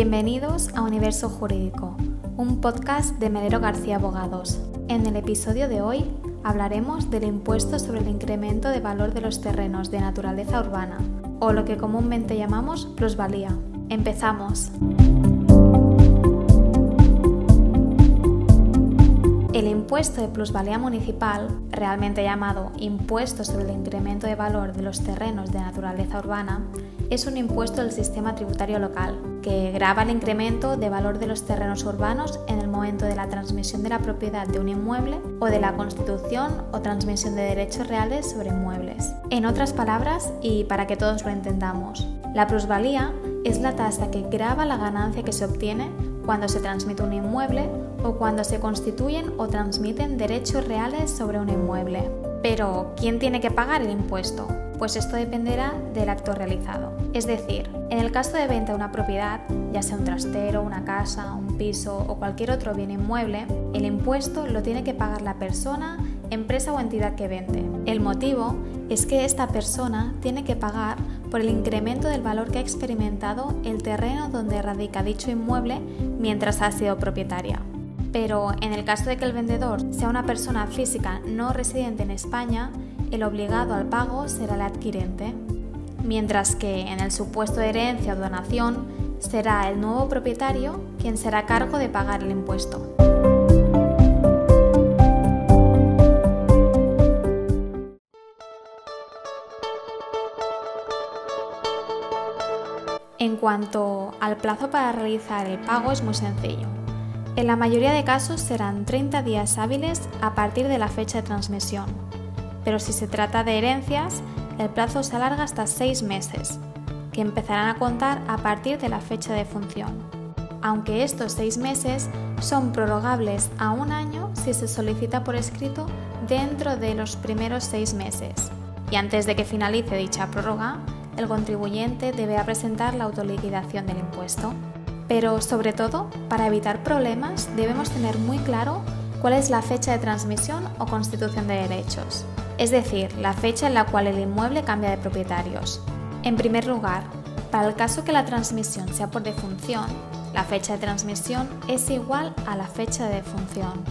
Bienvenidos a Universo Jurídico, un podcast de Melero García Abogados. En el episodio de hoy hablaremos del impuesto sobre el incremento de valor de los terrenos de naturaleza urbana, o lo que comúnmente llamamos plusvalía. Empezamos. El impuesto de plusvalía municipal, realmente llamado Impuesto sobre el incremento de valor de los terrenos de naturaleza urbana, es un impuesto del sistema tributario local que grava el incremento de valor de los terrenos urbanos en el momento de la transmisión de la propiedad de un inmueble o de la constitución o transmisión de derechos reales sobre inmuebles. En otras palabras, y para que todos lo entendamos, la plusvalía es la tasa que grava la ganancia que se obtiene cuando se transmite un inmueble o cuando se constituyen o transmiten derechos reales sobre un inmueble. Pero, ¿quién tiene que pagar el impuesto? Pues esto dependerá del acto realizado. Es decir, en el caso de venta de una propiedad, ya sea un trastero, una casa, un piso o cualquier otro bien inmueble, el impuesto lo tiene que pagar la persona, empresa o entidad que vende. El motivo es que esta persona tiene que pagar por el incremento del valor que ha experimentado el terreno donde radica dicho inmueble mientras ha sido propietaria pero en el caso de que el vendedor sea una persona física no residente en España, el obligado al pago será el adquirente, mientras que en el supuesto de herencia o donación será el nuevo propietario quien será cargo de pagar el impuesto. En cuanto al plazo para realizar el pago es muy sencillo. En la mayoría de casos serán 30 días hábiles a partir de la fecha de transmisión, pero si se trata de herencias, el plazo se alarga hasta 6 meses, que empezarán a contar a partir de la fecha de función, aunque estos 6 meses son prorrogables a un año si se solicita por escrito dentro de los primeros 6 meses. Y antes de que finalice dicha prórroga, el contribuyente debe presentar la autoliquidación del impuesto. Pero sobre todo, para evitar problemas, debemos tener muy claro cuál es la fecha de transmisión o constitución de derechos, es decir, la fecha en la cual el inmueble cambia de propietarios. En primer lugar, para el caso que la transmisión sea por defunción, la fecha de transmisión es igual a la fecha de defunción.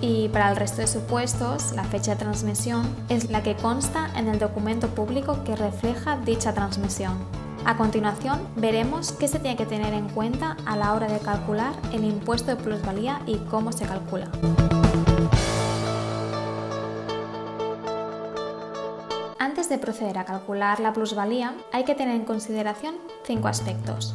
Y para el resto de supuestos, la fecha de transmisión es la que consta en el documento público que refleja dicha transmisión. A continuación, veremos qué se tiene que tener en cuenta a la hora de calcular el impuesto de plusvalía y cómo se calcula. De proceder a calcular la plusvalía, hay que tener en consideración cinco aspectos.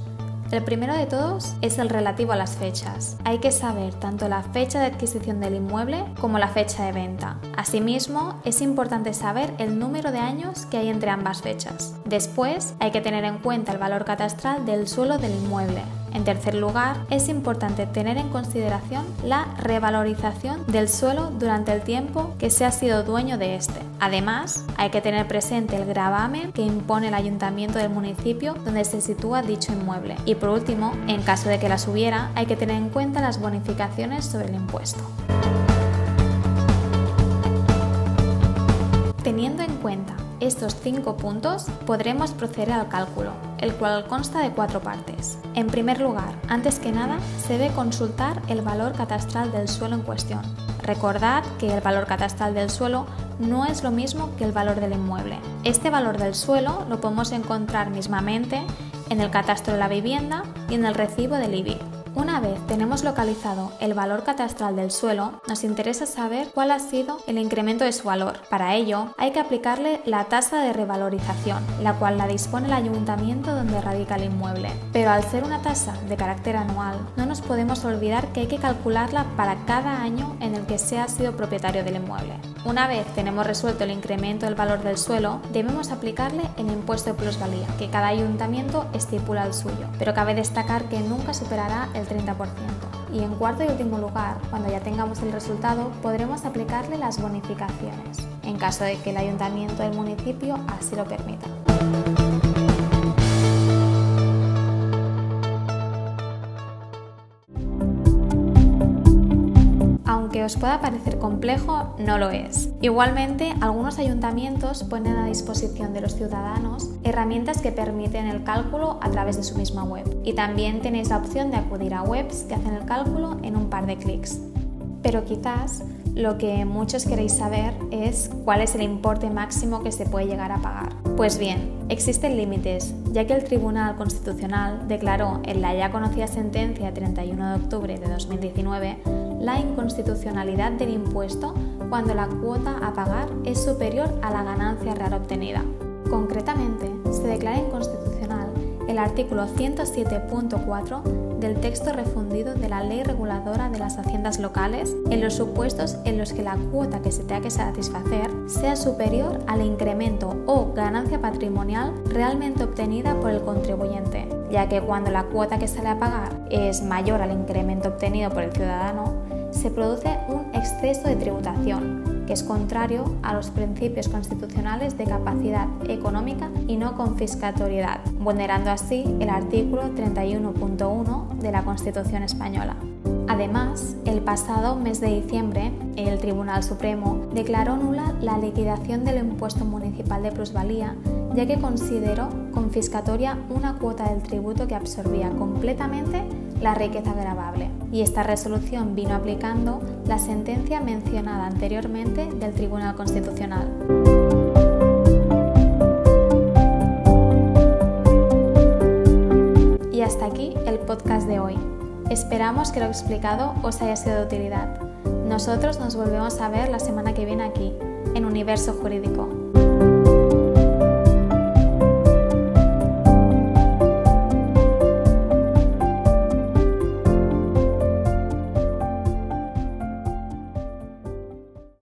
El primero de todos es el relativo a las fechas. Hay que saber tanto la fecha de adquisición del inmueble como la fecha de venta. Asimismo, es importante saber el número de años que hay entre ambas fechas. Después, hay que tener en cuenta el valor catastral del suelo del inmueble, en tercer lugar, es importante tener en consideración la revalorización del suelo durante el tiempo que se ha sido dueño de este. Además, hay que tener presente el gravamen que impone el ayuntamiento del municipio donde se sitúa dicho inmueble. Y por último, en caso de que las hubiera, hay que tener en cuenta las bonificaciones sobre el impuesto. Estos cinco puntos, podremos proceder al cálculo, el cual consta de cuatro partes. En primer lugar, antes que nada, se debe consultar el valor catastral del suelo en cuestión. Recordad que el valor catastral del suelo no es lo mismo que el valor del inmueble. Este valor del suelo lo podemos encontrar mismamente en el catastro de la vivienda y en el recibo del IBI. Una vez tenemos localizado el valor catastral del suelo, nos interesa saber cuál ha sido el incremento de su valor. Para ello, hay que aplicarle la tasa de revalorización, la cual la dispone el ayuntamiento donde radica el inmueble. Pero al ser una tasa de carácter anual, no nos podemos olvidar que hay que calcularla para cada año en el que se ha sido propietario del inmueble. Una vez tenemos resuelto el incremento del valor del suelo, debemos aplicarle el impuesto de plusvalía, que cada ayuntamiento estipula el suyo, pero cabe destacar que nunca superará el 30%. Y en cuarto y último lugar, cuando ya tengamos el resultado, podremos aplicarle las bonificaciones, en caso de que el ayuntamiento del municipio así lo permita. Os pueda parecer complejo, no lo es. Igualmente, algunos ayuntamientos ponen a disposición de los ciudadanos herramientas que permiten el cálculo a través de su misma web. Y también tenéis la opción de acudir a webs que hacen el cálculo en un par de clics. Pero quizás lo que muchos queréis saber es cuál es el importe máximo que se puede llegar a pagar. Pues bien, existen límites, ya que el Tribunal Constitucional declaró en la ya conocida sentencia 31 de octubre de 2019 la inconstitucionalidad del impuesto cuando la cuota a pagar es superior a la ganancia real obtenida. Concretamente, se declara inconstitucional el artículo 107.4 del texto refundido de la Ley Reguladora de las Haciendas Locales en los supuestos en los que la cuota que se tenga que satisfacer sea superior al incremento o ganancia patrimonial realmente obtenida por el contribuyente, ya que cuando la cuota que sale a pagar es mayor al incremento obtenido por el ciudadano, se produce un exceso de tributación que es contrario a los principios constitucionales de capacidad económica y no confiscatoriedad, vulnerando así el artículo 31.1 de la Constitución española. Además, el pasado mes de diciembre, el Tribunal Supremo declaró nula la liquidación del impuesto municipal de plusvalía, ya que consideró confiscatoria una cuota del tributo que absorbía completamente la riqueza gravable. Y esta resolución vino aplicando la sentencia mencionada anteriormente del Tribunal Constitucional. Y hasta aquí el podcast de hoy. Esperamos que lo explicado os haya sido de utilidad. Nosotros nos volvemos a ver la semana que viene aquí, en Universo Jurídico.